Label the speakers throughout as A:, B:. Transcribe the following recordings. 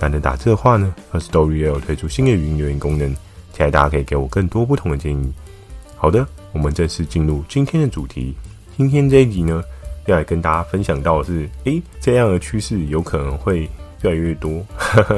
A: 懒得打字的话呢，Firstory 也有推出新的语音留言功能，期待大家可以给我更多不同的建议。好的，我们正式进入今天的主题。今天这一集呢，要来跟大家分享到的是，诶，这样的趋势有可能会越来越多。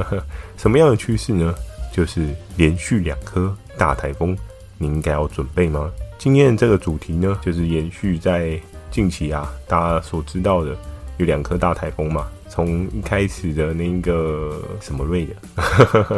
A: 什么样的趋势呢？就是连续两颗大台风，你应该要准备吗？今天的这个主题呢，就是延续在近期啊，大家所知道的有两颗大台风嘛。从一开始的那个什么瑞的，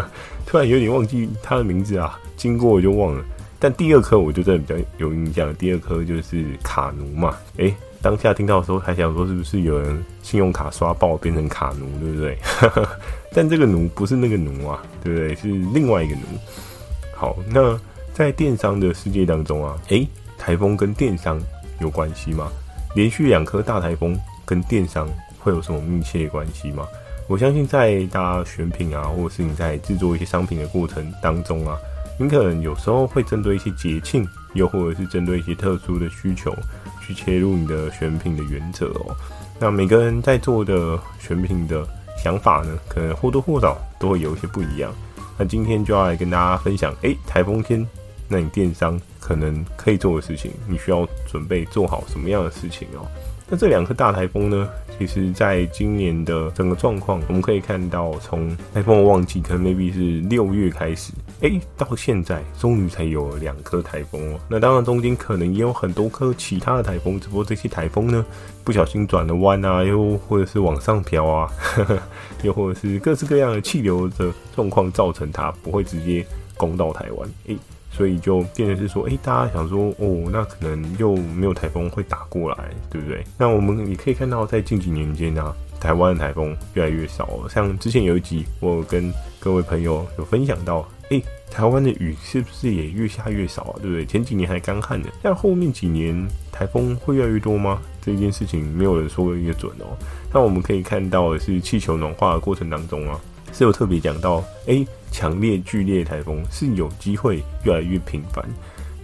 A: 突然有点忘记他的名字啊，经过我就忘了。但第二颗我就真的比较有印象，第二颗就是卡奴嘛。诶，当下听到的时候还想说是不是有人信用卡刷爆变成卡奴，对不对？但这个奴不是那个奴啊，对不对？是另外一个奴。好，那在电商的世界当中啊，诶，台风跟电商有关系吗？连续两颗大台风跟电商。会有什么密切关系吗？我相信在大家选品啊，或者是你在制作一些商品的过程当中啊，你可能有时候会针对一些节庆，又或者是针对一些特殊的需求去切入你的选品的原则哦。那每个人在做的选品的想法呢，可能或多或少都会有一些不一样。那今天就要来跟大家分享，诶，台风天，那你电商可能可以做的事情，你需要准备做好什么样的事情哦？那这两颗大台风呢，其实在今年的整个状况，我们可以看到，从台风的旺季可能 maybe 是六月开始，哎，到现在终于才有了两颗台风哦。那当然中间可能也有很多颗其他的台风，只不过这些台风呢，不小心转了弯啊，又或者是往上飘啊，呵呵，又或者是各式各样的气流的状况，造成它不会直接攻到台湾，哎。所以就变成是说，诶、大家想说，哦，那可能又没有台风会打过来，对不对？那我们也可以看到，在近几年间呢、啊，台湾的台风越来越少了。像之前有一集，我有跟各位朋友有分享到，诶、台湾的雨是不是也越下越少啊？对不对？前几年还干旱的，但后面几年台风会越来越多吗？这件事情没有人说的越准哦。那我们可以看到的是，气球暖化的过程当中啊，是有特别讲到，诶、强烈剧烈台风是有机会越来越频繁，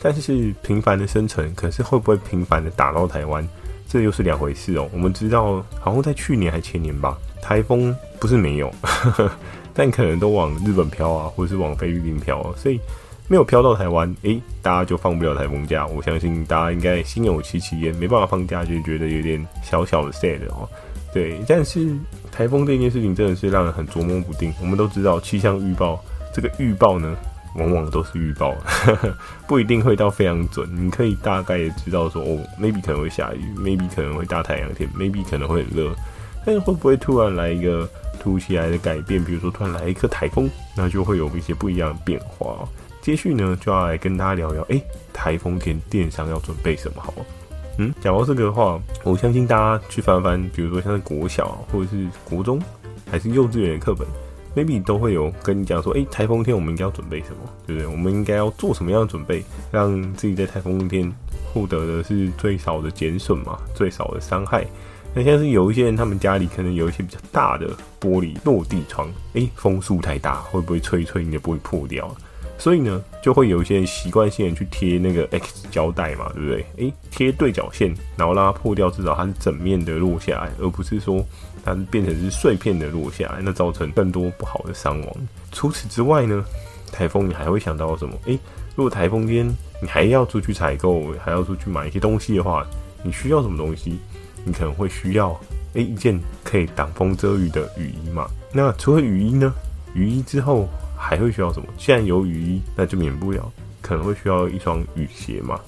A: 但是频繁的生成，可是会不会频繁的打到台湾，这又是两回事哦。我们知道，好像在去年还前年吧，台风不是没有，但可能都往日本飘啊，或是往菲律宾飘啊，所以没有飘到台湾，诶，大家就放不了台风假。我相信大家应该心有戚戚焉，没办法放假，就觉得有点小小的 sad 哦。对，但是台风这件事情真的是让人很琢磨不定。我们都知道气象预报，这个预报呢，往往都是预报，不一定会到非常准。你可以大概知道说，哦，maybe 可能会下雨，maybe 可能会大太阳天，maybe 可能会很热。但是会不会突然来一个突如其来的改变？比如说突然来一颗台风，那就会有一些不一样的变化。接续呢，就要来跟大家聊聊，诶，台风天电商要准备什么好？嗯，讲到这个的话，我相信大家去翻翻，比如说像是国小或者是国中，还是幼稚园的课本，maybe 都会有跟你讲说，诶，台风天我们应该要准备什么，对不对？我们应该要做什么样的准备，让自己在台风天获得的是最少的减损嘛，最少的伤害。那像是有一些人，他们家里可能有一些比较大的玻璃落地窗，诶，风速太大，会不会吹一吹你的玻璃破掉？所以呢，就会有一些习惯性的去贴那个 X 胶带嘛，对不对？诶，贴对角线，然后让它破掉，至少它是整面的落下来，而不是说它变成是碎片的落下来，那造成更多不好的伤亡。除此之外呢，台风你还会想到什么？诶，如果台风天你还要出去采购，还要出去买一些东西的话，你需要什么东西？你可能会需要诶一件可以挡风遮雨的雨衣嘛。那除了雨衣呢？雨衣之后。还会需要什么？既然有雨衣，那就免不了可能会需要一双雨鞋嘛。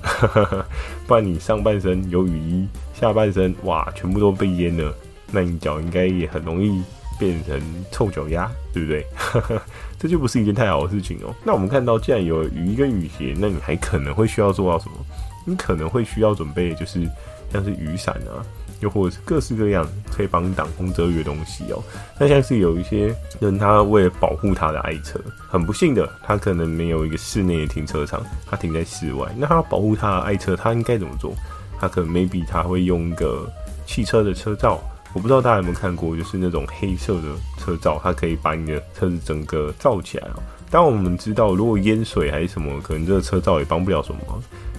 A: 不然你上半身有雨衣，下半身哇全部都被淹了，那你脚应该也很容易变成臭脚丫，对不对？这就不是一件太好的事情哦。那我们看到，既然有雨衣跟雨鞋，那你还可能会需要做到什么？你可能会需要准备就是像是雨伞啊。又或者是各式各样可以帮你挡风遮雨的东西哦。那像是有一些人，他为了保护他的爱车，很不幸的，他可能没有一个室内的停车场，他停在室外。那他要保护他的爱车，他应该怎么做？他可能 maybe 他会用一个汽车的车罩。我不知道大家有没有看过，就是那种黑色的车罩，它可以把你的车子整个罩起来哦。当我们知道，如果淹水还是什么，可能这个车罩也帮不了什么。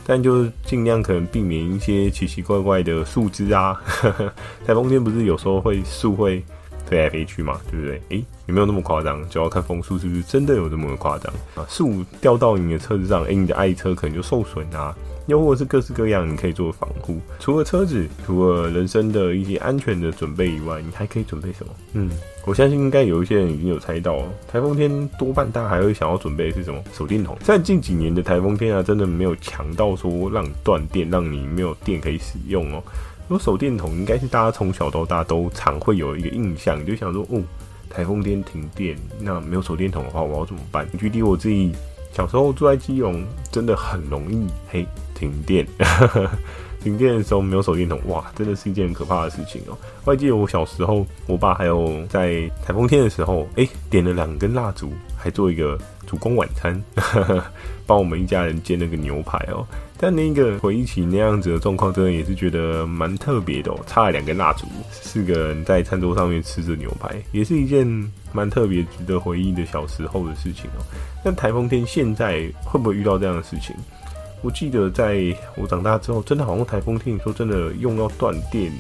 A: 但就是尽量可能避免一些奇奇怪怪的树枝啊，台风天不是有时候会树会飞来飞去嘛，对不对？诶、欸，有没有那么夸张？就要看风速是不是真的有这么夸张啊？树掉到你的车子上，诶、欸，你的爱车可能就受损啊。又或者是各式各样你可以做防护，除了车子，除了人生的一些安全的准备以外，你还可以准备什么？嗯，我相信应该有一些人已经有猜到哦。台风天多半大家还会想要准备的是什么？手电筒。在近几年的台风天啊，真的没有强到说让你断电，让你没有电可以使用哦。有手电筒应该是大家从小到大都常会有一个印象，就想说，哦，台风天停电，那没有手电筒的话，我要怎么办？举例我自己小时候住在基隆，真的很容易嘿。停电，停电的时候没有手电筒，哇，真的是一件很可怕的事情哦。我还记得我小时候，我爸还有在台风天的时候，哎、欸，点了两根蜡烛，还做一个烛光晚餐，帮我们一家人煎那个牛排哦。但那个回忆起那样子的状况，真的也是觉得蛮特别的差。了两根蜡烛，四个人在餐桌上面吃着牛排，也是一件蛮特别、值得回忆的小时候的事情哦。但台风天现在会不会遇到这样的事情？我记得在我长大之后，真的好像台风天，你说真的用到断电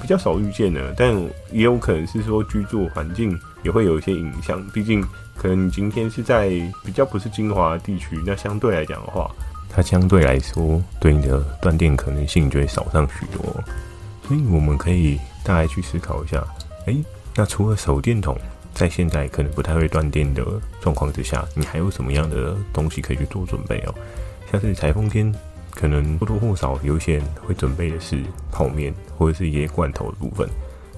A: 比较少遇见了，但也有可能是说居住环境也会有一些影响。毕竟可能你今天是在比较不是精华地区，那相对来讲的话，它相对来说对你的断电可能性就会少上许多。所以我们可以大概去思考一下，诶，那除了手电筒，在现在可能不太会断电的状况之下，你还有什么样的东西可以去做准备哦？像是台风天，可能或多或少有一些人会准备的是泡面或者是一些罐头的部分。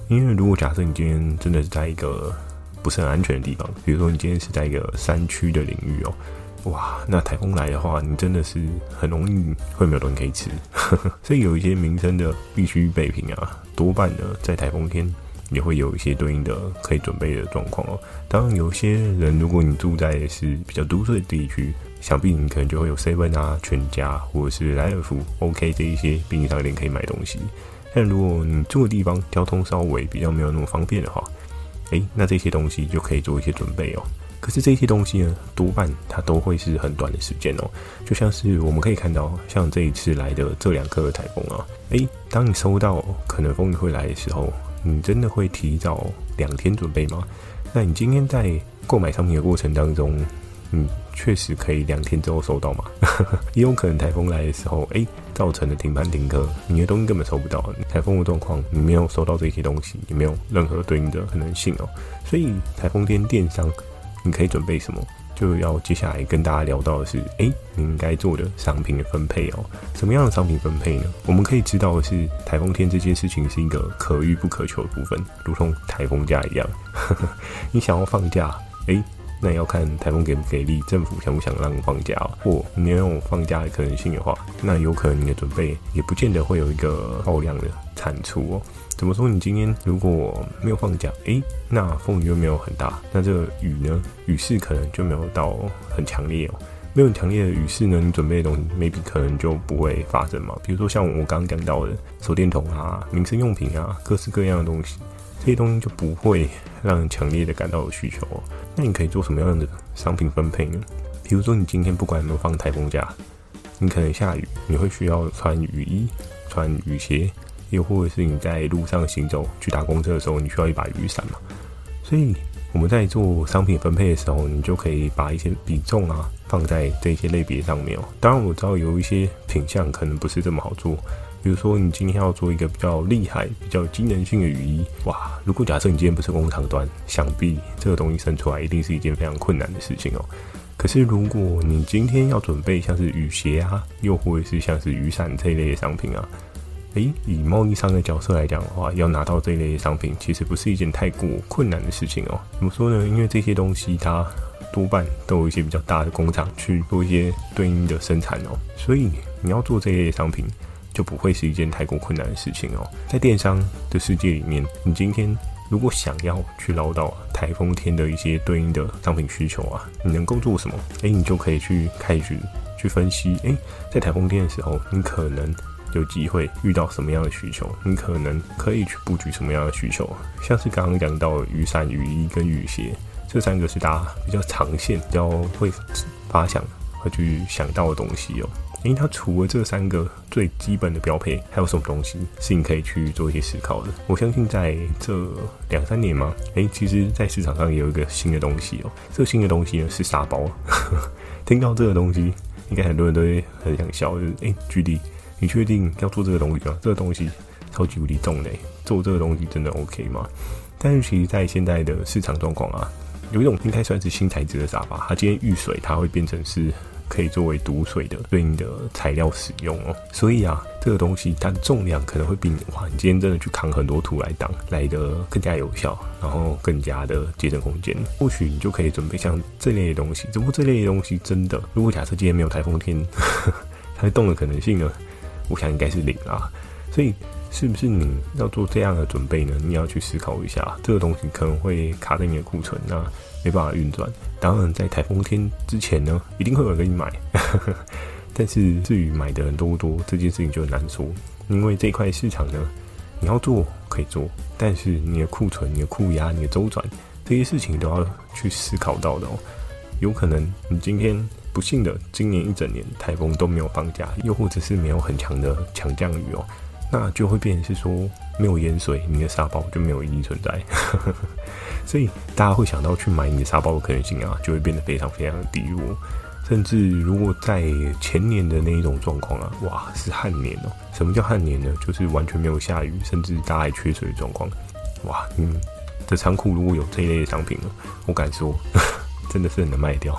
A: 因为如果假设你今天真的是在一个不是很安全的地方，比如说你今天是在一个山区的领域哦，哇，那台风来的话，你真的是很容易会没有东西可以吃。所以有一些民生的必需备品啊，多半呢在台风天也会有一些对应的可以准备的状况哦。当然，有些人如果你住在是比较都市的地区。想必你可能就会有 seven 啊、全家或者是莱尔富、OK 这一些便利商店可以买东西。但如果你住的地方交通稍微比较没有那么方便的话，诶，那这些东西就可以做一些准备哦。可是这些东西呢，多半它都会是很短的时间哦。就像是我们可以看到，像这一次来的这两个台风啊，诶，当你收到可能风雨会来的时候，你真的会提早两天准备吗？那你今天在购买商品的过程当中，你，确实可以两天之后收到嘛？也有可能台风来的时候，哎、欸，造成的停班停课，你的东西根本收不到。台风的状况，你没有收到这些东西，也没有任何对应的可能性哦。所以台风天电商，你可以准备什么？就要接下来跟大家聊到的是，哎、你应该做的商品的分配哦。什么样的商品分配呢？我们可以知道的是，台风天这件事情是一个可遇不可求的部分，如同台风假一样。你想要放假，哎、那要看台风给不给力，政府想不想让你放假哦，或你有放假的可能性的话，那有可能你的准备也不见得会有一个爆量的产出哦。怎么说？你今天如果没有放假，诶，那风雨又没有很大，那这个雨呢，雨势可能就没有到很强烈哦。没有强烈的雨势呢，你准备的东西 maybe 可能就不会发生嘛。比如说像我刚刚讲到的手电筒啊、民生用品啊、各式各样的东西。这些东西就不会让人强烈的感到有需求。那你可以做什么样的商品分配呢？比如说，你今天不管有没有放台风假，你可能下雨，你会需要穿雨衣、穿雨鞋，又或者是你在路上行走去搭公车的时候，你需要一把雨伞嘛。所以我们在做商品分配的时候，你就可以把一些比重啊放在这些类别上面哦。当然，我知道有一些品项可能不是这么好做。比如说，你今天要做一个比较厉害、比较机能性的雨衣，哇！如果假设你今天不是工厂端，想必这个东西生出来一定是一件非常困难的事情哦。可是，如果你今天要准备像是雨鞋啊，又或者是像是雨伞这一类的商品啊，诶，以贸易商的角色来讲的话，要拿到这一类的商品，其实不是一件太过困难的事情哦。怎么说呢？因为这些东西它多半都有一些比较大的工厂去做一些对应的生产哦，所以你要做这一类商品。就不会是一件太过困难的事情哦。在电商的世界里面，你今天如果想要去捞到台风天的一些对应的商品需求啊，你能够做什么？诶，你就可以去开始去分析。诶，在台风天的时候，你可能有机会遇到什么样的需求？你可能可以去布局什么样的需求？像是刚刚讲到雨伞、雨衣跟雨鞋，这三个是大家比较长线、比较会发想会去想到的东西哦。因为它除了这三个最基本的标配，还有什么东西是你可以去做一些思考的？我相信在这两三年嘛，诶，其实，在市场上也有一个新的东西哦。这个新的东西呢是沙包。听到这个东西，应该很多人都会很想笑，就是诶，举例。你确定要做这个东西吗？这个东西超级无敌重的，做这个东西真的 OK 吗？但是其实，在现在的市场状况啊，有一种应该算是新材质的沙发，它今天遇水，它会变成是可以作为堵水的对应的材料使用哦。所以啊，这个东西它的重量可能会比你哇，你今天真的去扛很多土来挡来的更加有效，然后更加的节省空间。或许你就可以准备像这类的东西。只不过这类的东西真的，如果假设今天没有台风天，它会动的可能性呢？我想应该是零啊，所以是不是你要做这样的准备呢？你要去思考一下，这个东西可能会卡在你的库存，那没办法运转。当然，在台风天之前呢，一定会有人给你买。但是至于买的人多不多，这件事情就很难说。因为这块市场呢，你要做可以做，但是你的库存、你的库压、你的周转这些事情都要去思考到的哦。有可能你今天。不幸的，今年一整年台风都没有放假，又或者是没有很强的强降雨哦，那就会变成是说没有盐水，你的沙包就没有意义存在。所以大家会想到去买你的沙包的可能性啊，就会变得非常非常的低落。甚至如果在前年的那一种状况啊，哇，是旱年哦。什么叫旱年呢？就是完全没有下雨，甚至大家还缺水的状况。哇，嗯，这仓库如果有这一类的商品呢，我敢说，真的是很能卖掉。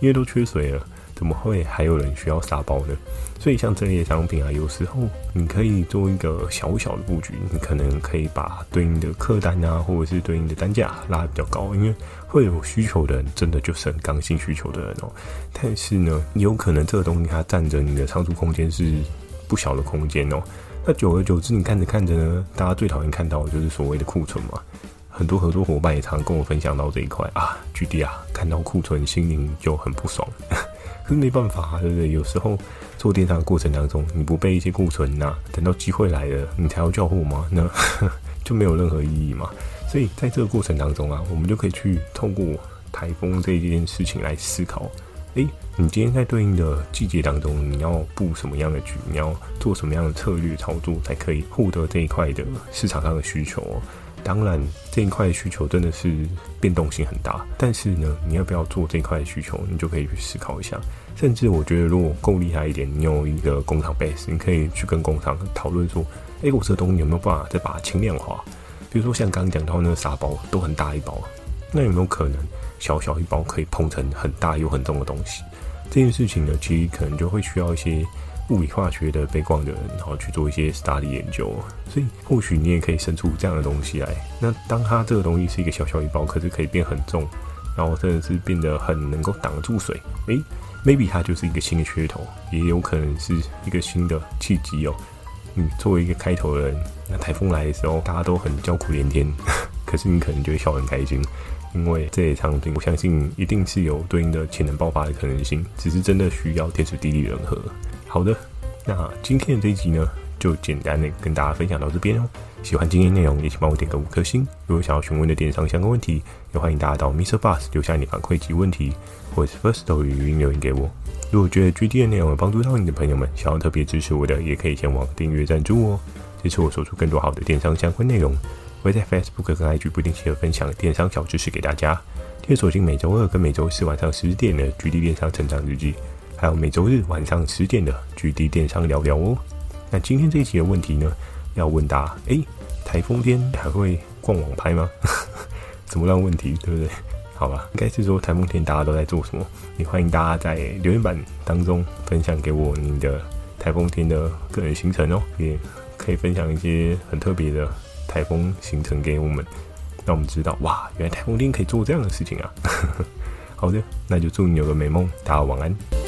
A: 因为都缺水了，怎么会还有人需要沙包呢？所以像这类的商品啊，有时候你可以做一个小小的布局，你可能可以把对应的客单啊，或者是对应的单价拉得比较高，因为会有需求的人，真的就是很刚性需求的人哦。但是呢，有可能这个东西它占着你的仓储空间是不小的空间哦。那久而久之，你看着看着呢，大家最讨厌看到的就是所谓的库存嘛。很多合作伙伴也常跟我分享到这一块啊，GD 啊，看到库存心灵就很不爽。可是没办法，对不对？有时候做电商的过程当中，你不备一些库存呐、等到机会来了，你才要交货吗？那 就没有任何意义嘛。所以在这个过程当中啊，我们就可以去透过台风这一件事情来思考：诶，你今天在对应的季节当中，你要布什么样的局？你要做什么样的策略操作，才可以获得这一块的市场上的需求？当然，这一块需求真的是变动性很大。但是呢，你要不要做这一块的需求，你就可以去思考一下。甚至我觉得，如果够厉害一点，你有一个工厂 base，你可以去跟工厂讨论说：“哎，我这东西有没有办法再把它轻量化？比如说像刚刚讲到那个沙包，都很大一包，那有没有可能小小一包可以膨成很大又很重的东西？这件事情呢，其实可能就会需要一些。”物理化学的背光的人，然后去做一些 study 研究，所以或许你也可以生出这样的东西来。那当它这个东西是一个小小一包，可是可以变很重，然后真的是变得很能够挡住水，诶，maybe 它就是一个新的噱头，也有可能是一个新的契机哦。你作为一个开头的人，那台风来的时候，大家都很叫苦连天，可是你可能就会笑很开心，因为这些场景，我相信一定是有对应的潜能爆发的可能性，只是真的需要天时地利人和。好的，那今天的这一集呢，就简单的跟大家分享到这边哦。喜欢今天内容，也请帮我点个五颗星。如果想要询问的电商相关问题，也欢迎大家到 Mister Bus 留下你反馈及问题，或是 Firstory 语音留言给我。如果觉得 GD 的内容有帮助到你的朋友们，想要特别支持我的，也可以前往订阅赞助哦，支持我说出更多好的电商相关内容。我会在 Facebook 跟 IG 不定期的分享电商小知识给大家。记得锁定每周二跟每周四晚上十点的 GD 电商成长日记。还有每周日晚上十点的 GD 电商聊聊哦。那今天这一期的问题呢，要问答：诶：台风天还会逛网拍吗？什么样问题，对不对？好吧，应该是说台风天大家都在做什么？也欢迎大家在留言板当中分享给我你的台风天的个人行程哦，也可以分享一些很特别的台风行程给我们，让我们知道哇，原来台风天可以做这样的事情啊。好的，那就祝你有个美梦，大家晚安。